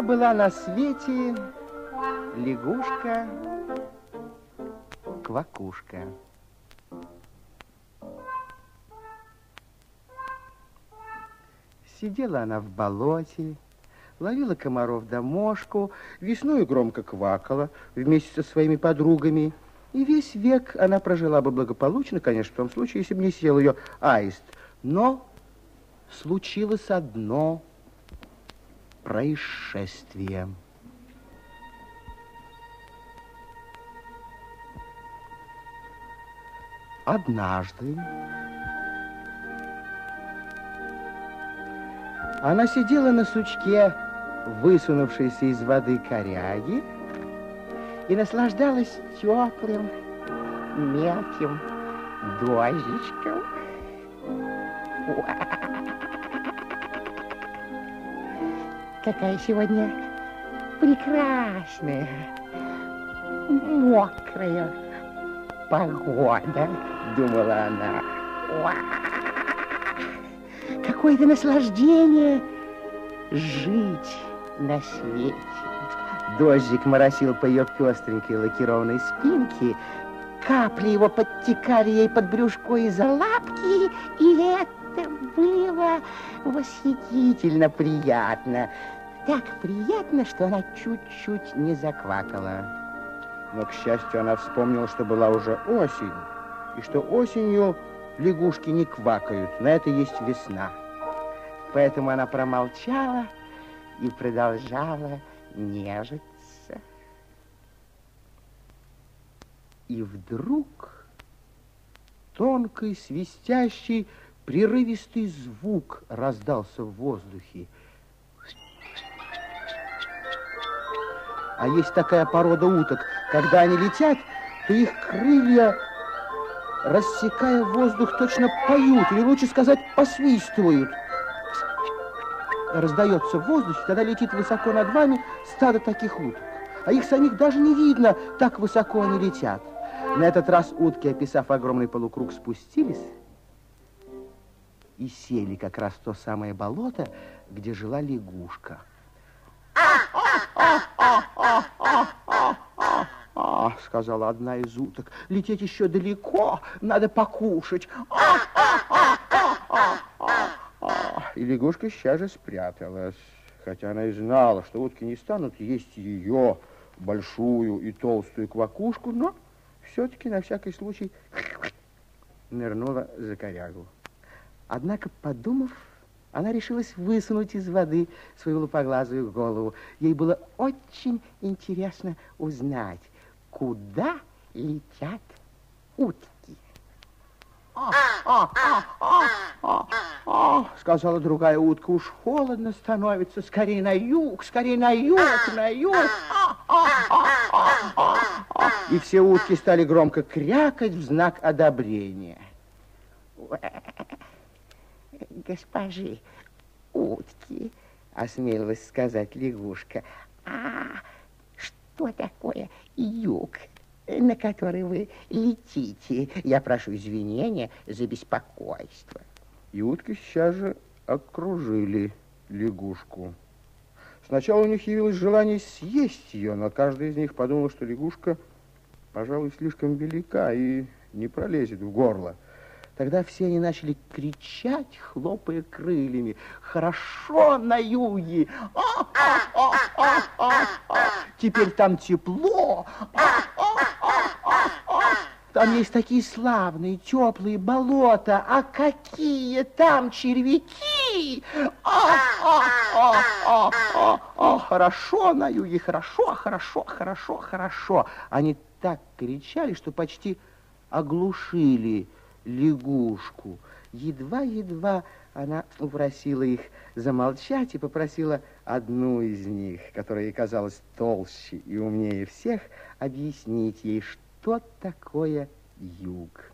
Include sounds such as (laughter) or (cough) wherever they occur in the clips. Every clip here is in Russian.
Жила-была на свете лягушка-квакушка. Сидела она в болоте, ловила комаров да мошку, весной громко квакала вместе со своими подругами. И весь век она прожила бы благополучно, конечно, в том случае, если бы не съел ее аист. Но случилось одно происшествие. Однажды она сидела на сучке, высунувшейся из воды коряги, и наслаждалась теплым, мелким дождичком. Какая сегодня прекрасная, мокрая погода, думала она. Какое-то наслаждение жить на свете. Дождик моросил по ее пестренькой лакированной спинке, капли его подтекали ей под брюшко из-за лапки, и это было восхитительно приятно. Так приятно, что она чуть-чуть не заквакала. Но, к счастью, она вспомнила, что была уже осень, и что осенью лягушки не квакают, на это есть весна. Поэтому она промолчала и продолжала нежиться. И вдруг тонкий, свистящий, прерывистый звук раздался в воздухе. А есть такая порода уток, когда они летят, то их крылья, рассекая воздух, точно поют, или лучше сказать, посвистывают. Раздается в воздухе, когда летит высоко над вами стадо таких уток. А их самих даже не видно, так высоко они летят. На этот раз утки, описав огромный полукруг, спустились и сели как раз в то самое болото, где жила лягушка. «А, — сказала одна из уток, — лететь еще далеко, надо покушать. А, а, а, а, а. И лягушка сейчас же спряталась, хотя она и знала, что утки не станут есть ее большую и толстую квакушку, но все-таки на всякий случай нырнула за корягу. Однако, подумав, она решилась высунуть из воды свою лупоглазую голову. Ей было очень интересно узнать, куда летят утки. А, а, а, а, а, а, сказала другая утка, уж холодно становится, скорее на юг, скорее на юг, на юг. И все утки стали громко крякать в знак одобрения госпожи утки, осмелилась сказать лягушка. А что такое юг, на который вы летите? Я прошу извинения за беспокойство. И утки сейчас же окружили лягушку. Сначала у них явилось желание съесть ее, но каждый из них подумал, что лягушка, пожалуй, слишком велика и не пролезет в горло. Тогда все они начали кричать, хлопая крыльями. «Хорошо на юге! А -а -а! Теперь там тепло! Там есть такие славные, теплые болота. А какие там червяки! А, а, а, а, а, а, хорошо на юге, хорошо, хорошо, хорошо, хорошо. Они так кричали, что почти оглушили лягушку. Едва-едва она упросила их замолчать и попросила одну из них, которая ей казалась толще и умнее всех, объяснить ей, что такое юг.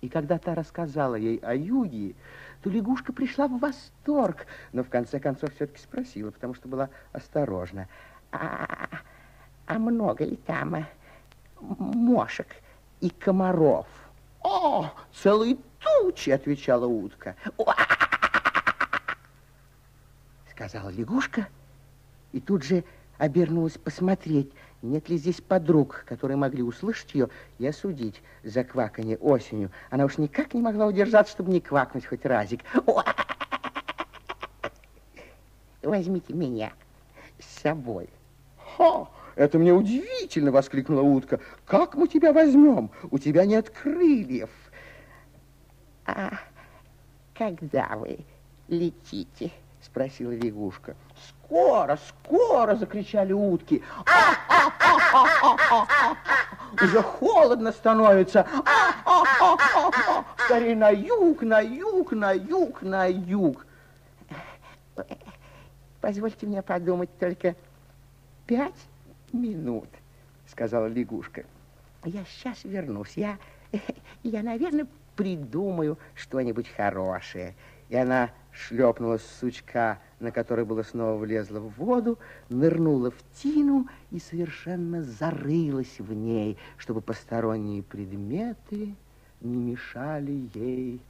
И когда та рассказала ей о юге, то лягушка пришла в восторг, но в конце концов все-таки спросила, потому что была осторожна. А, а много ли там мошек и комаров? О, целые тучи, отвечала утка. Сказала лягушка и тут же обернулась посмотреть, нет ли здесь подруг, которые могли услышать ее и осудить за кваканье осенью. Она уж никак не могла удержаться, чтобы не квакнуть хоть разик. Возьмите меня с собой. Ха! Это мне удивительно, воскликнула утка. Как мы тебя возьмем? У тебя нет крыльев. А когда вы летите? Спросила лягушка. Скоро, скоро, закричали утки. Уже холодно становится. Скорее на юг, на юг, на юг, на юг. Позвольте мне подумать только пять минут, сказала лягушка. Я сейчас вернусь. Я, (laughs) я наверное, придумаю что-нибудь хорошее. И она шлепнула с сучка, на который было снова влезла в воду, нырнула в тину и совершенно зарылась в ней, чтобы посторонние предметы не мешали ей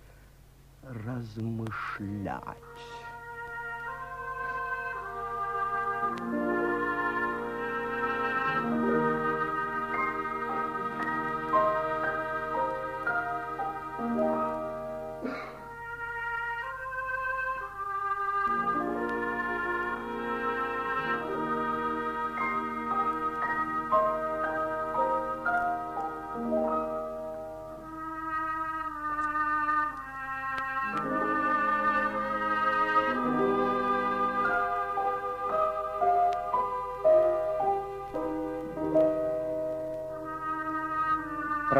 размышлять.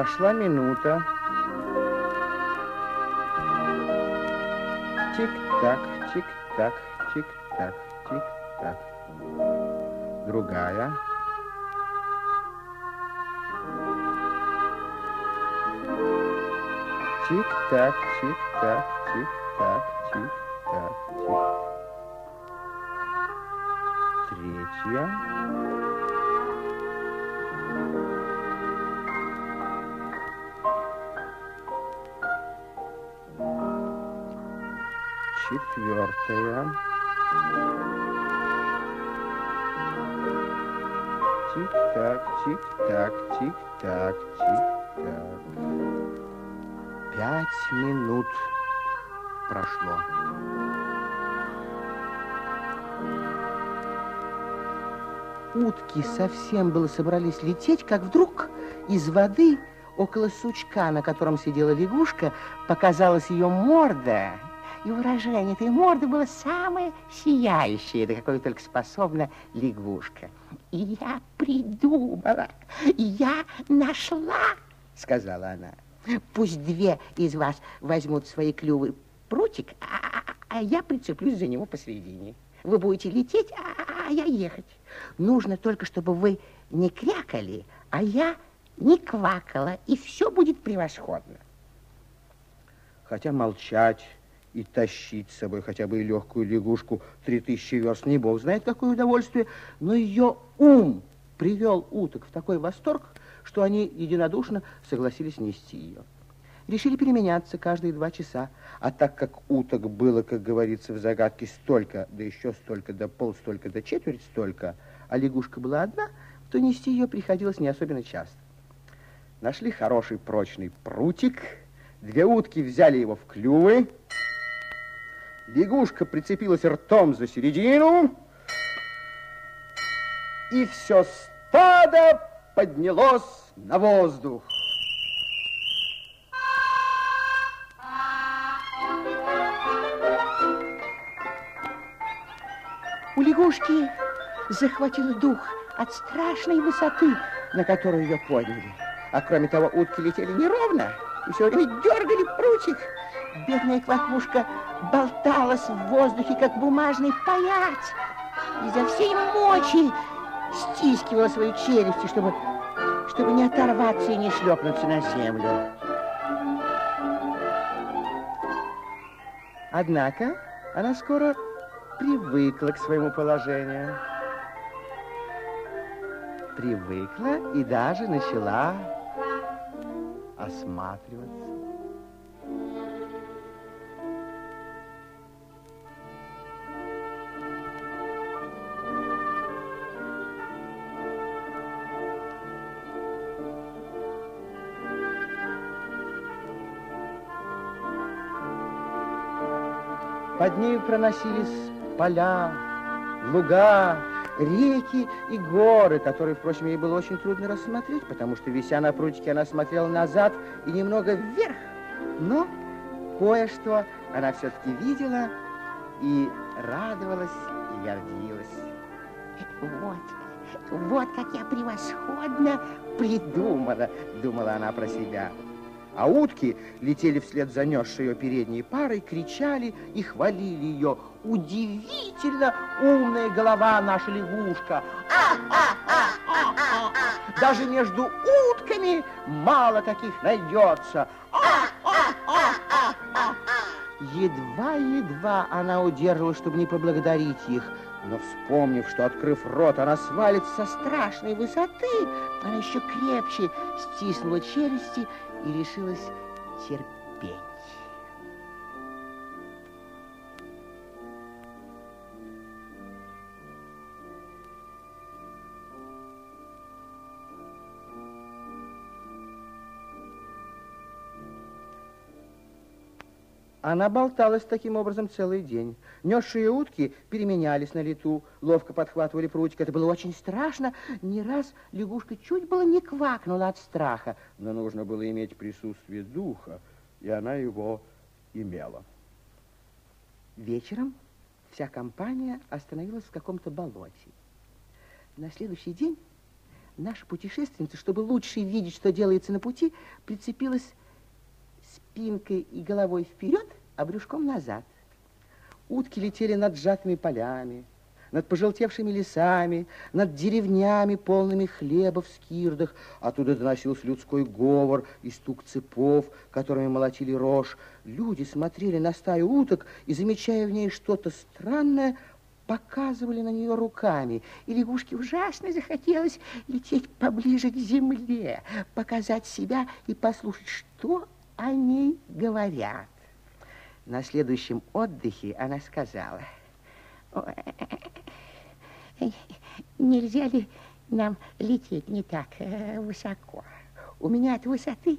Прошла минута. Тик-так, тик-так, тик-так, тик-так. Другая. Тик-так, тик-так, тик-так, тик-так, тик. Третья. Четвертая. Тик-так, тик-так, тик-так, тик-так. Пять минут прошло. Утки совсем было собрались лететь, как вдруг из воды около сучка, на котором сидела лягушка, показалась ее морда и выражение этой морды было самое сияющее, до какой только способна лягушка. И я придумала, я нашла, сказала она. Пусть две из вас возьмут свои клювы прутик, а, а я прицеплюсь за него посредине. Вы будете лететь, а, а я ехать. Нужно только, чтобы вы не крякали, а я не квакала, и все будет превосходно. Хотя молчать и тащить с собой хотя бы и легкую лягушку три тысячи верст, не бог знает какое удовольствие, но ее ум привел уток в такой восторг, что они единодушно согласились нести ее. Решили переменяться каждые два часа, а так как уток было, как говорится в загадке, столько, да еще столько, да пол столько, да четверть столько, а лягушка была одна, то нести ее приходилось не особенно часто. Нашли хороший прочный прутик, две утки взяли его в клювы, лягушка прицепилась ртом за середину, и все стадо поднялось на воздух. У лягушки захватил дух от страшной высоты, на которую ее подняли. А кроме того, утки летели неровно и все время дергали прутик. Бедная квакушка болталась в воздухе, как бумажный паяц. Изо всей мочи стискивала свои челюсти, чтобы, чтобы не оторваться и не шлепнуться на землю. Однако она скоро привыкла к своему положению. Привыкла и даже начала осматриваться. Под ней проносились поля, луга, реки и горы, которые, впрочем, ей было очень трудно рассмотреть, потому что, вися на прутике, она смотрела назад и немного вверх. Но кое-что она все-таки видела и радовалась и гордилась. Вот, вот как я превосходно придумала, думала она про себя. А утки летели вслед за несшей ее передней парой, кричали и хвалили ее. Удивительно умная голова наша лягушка. (laughs) Даже между утками мало таких найдется. Едва-едва она удерживала, чтобы не поблагодарить их. Но вспомнив, что, открыв рот, она свалится со страшной высоты, она еще крепче стиснула челюсти и решилась терпеть. Она болталась таким образом целый день. Несшие утки переменялись на лету, ловко подхватывали прутик. Это было очень страшно. Не раз лягушка чуть было не квакнула от страха. Но нужно было иметь присутствие духа, и она его имела. Вечером вся компания остановилась в каком-то болоте. На следующий день наша путешественница, чтобы лучше видеть, что делается на пути, прицепилась спинкой и головой вперед, а брюшком назад. Утки летели над сжатыми полями, над пожелтевшими лесами, над деревнями, полными хлеба в скирдах. Оттуда доносился людской говор и стук цепов, которыми молотили рожь. Люди смотрели на стаю уток и, замечая в ней что-то странное, показывали на нее руками. И лягушке ужасно захотелось лететь поближе к земле, показать себя и послушать, что они говорят. На следующем отдыхе она сказала, нельзя ли нам лететь не так э, высоко? У меня от высоты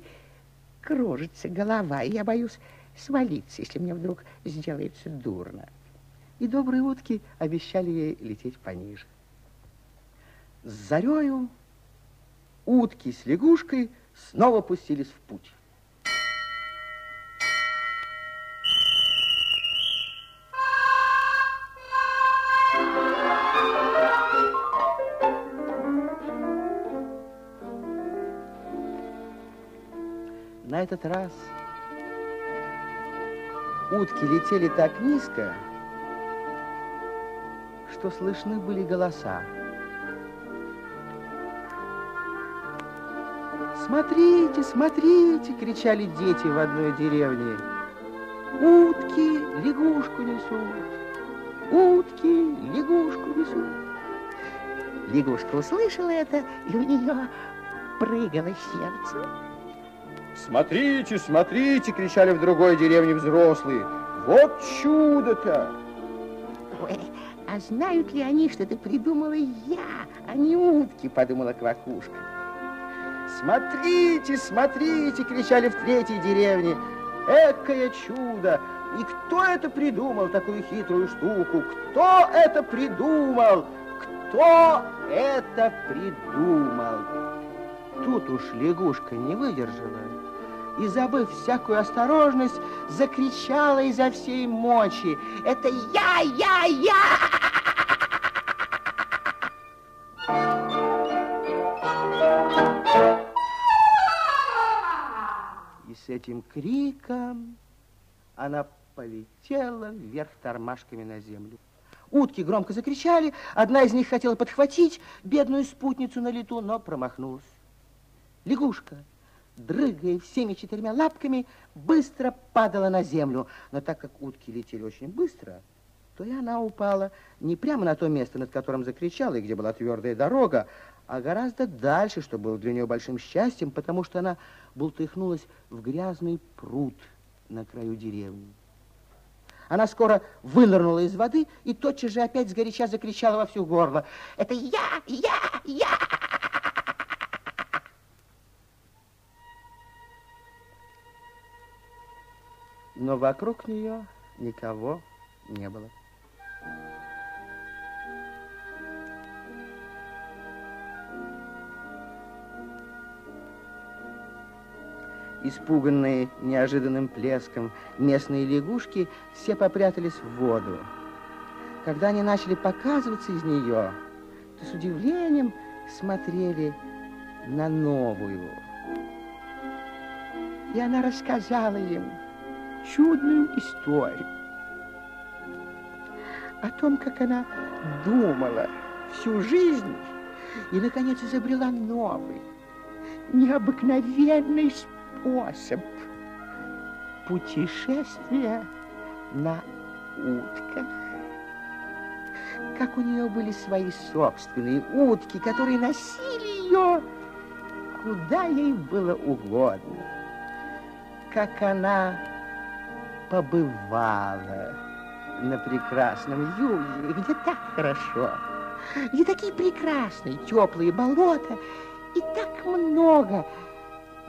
кружится голова, и я боюсь свалиться, если мне вдруг сделается дурно. И добрые утки обещали ей лететь пониже. С зарею утки с лягушкой снова пустились в путь. На этот раз утки летели так низко, что слышны были голоса. «Смотрите, смотрите!» — кричали дети в одной деревне. «Утки лягушку несут! Утки лягушку несут!» Лягушка услышала это, и у нее прыгало сердце. Смотрите, смотрите, кричали в другой деревне взрослые. Вот чудо-то! Ой, а знают ли они, что это придумала я, а не утки, подумала Квакушка. Смотрите, смотрите, кричали в третьей деревне. Экое чудо! И кто это придумал, такую хитрую штуку? Кто это придумал? Кто это придумал? Тут уж лягушка не выдержала и, забыв всякую осторожность, закричала изо всей мочи. «Это я, я, я!» И с этим криком она полетела вверх тормашками на землю. Утки громко закричали, одна из них хотела подхватить бедную спутницу на лету, но промахнулась. Лягушка дрыгая всеми четырьмя лапками, быстро падала на землю. Но так как утки летели очень быстро, то и она упала не прямо на то место, над которым закричала, и где была твердая дорога, а гораздо дальше, что было для нее большим счастьем, потому что она бултыхнулась в грязный пруд на краю деревни. Она скоро вынырнула из воды и тотчас же опять сгоряча закричала во всю горло. «Это я! Я! Я!» Но вокруг нее никого не было. Испуганные неожиданным плеском местные лягушки все попрятались в воду. Когда они начали показываться из нее, то с удивлением смотрели на новую. И она рассказала им, чудную историю о том, как она думала всю жизнь и, наконец, изобрела новый, необыкновенный способ путешествия на утках. Как у нее были свои собственные утки, которые носили ее куда ей было угодно. Как она побывала на прекрасном юге, где так хорошо, где такие прекрасные теплые болота и так много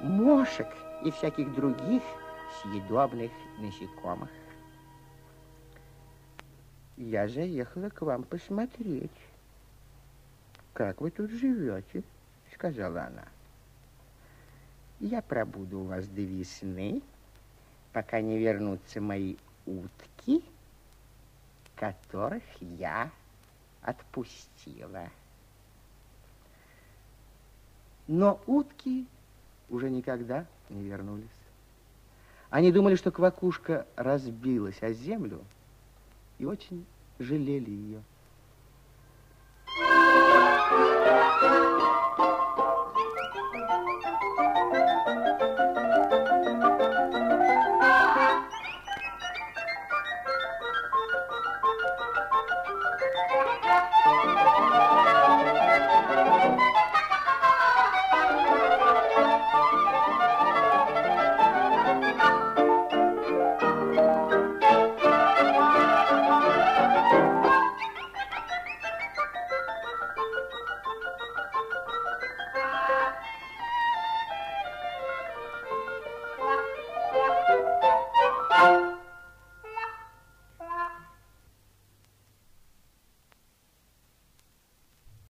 мошек и всяких других съедобных насекомых. Я заехала к вам посмотреть, как вы тут живете, сказала она. Я пробуду у вас до весны, пока не вернутся мои утки, которых я отпустила. Но утки уже никогда не вернулись. Они думали, что квакушка разбилась о землю и очень жалели ее.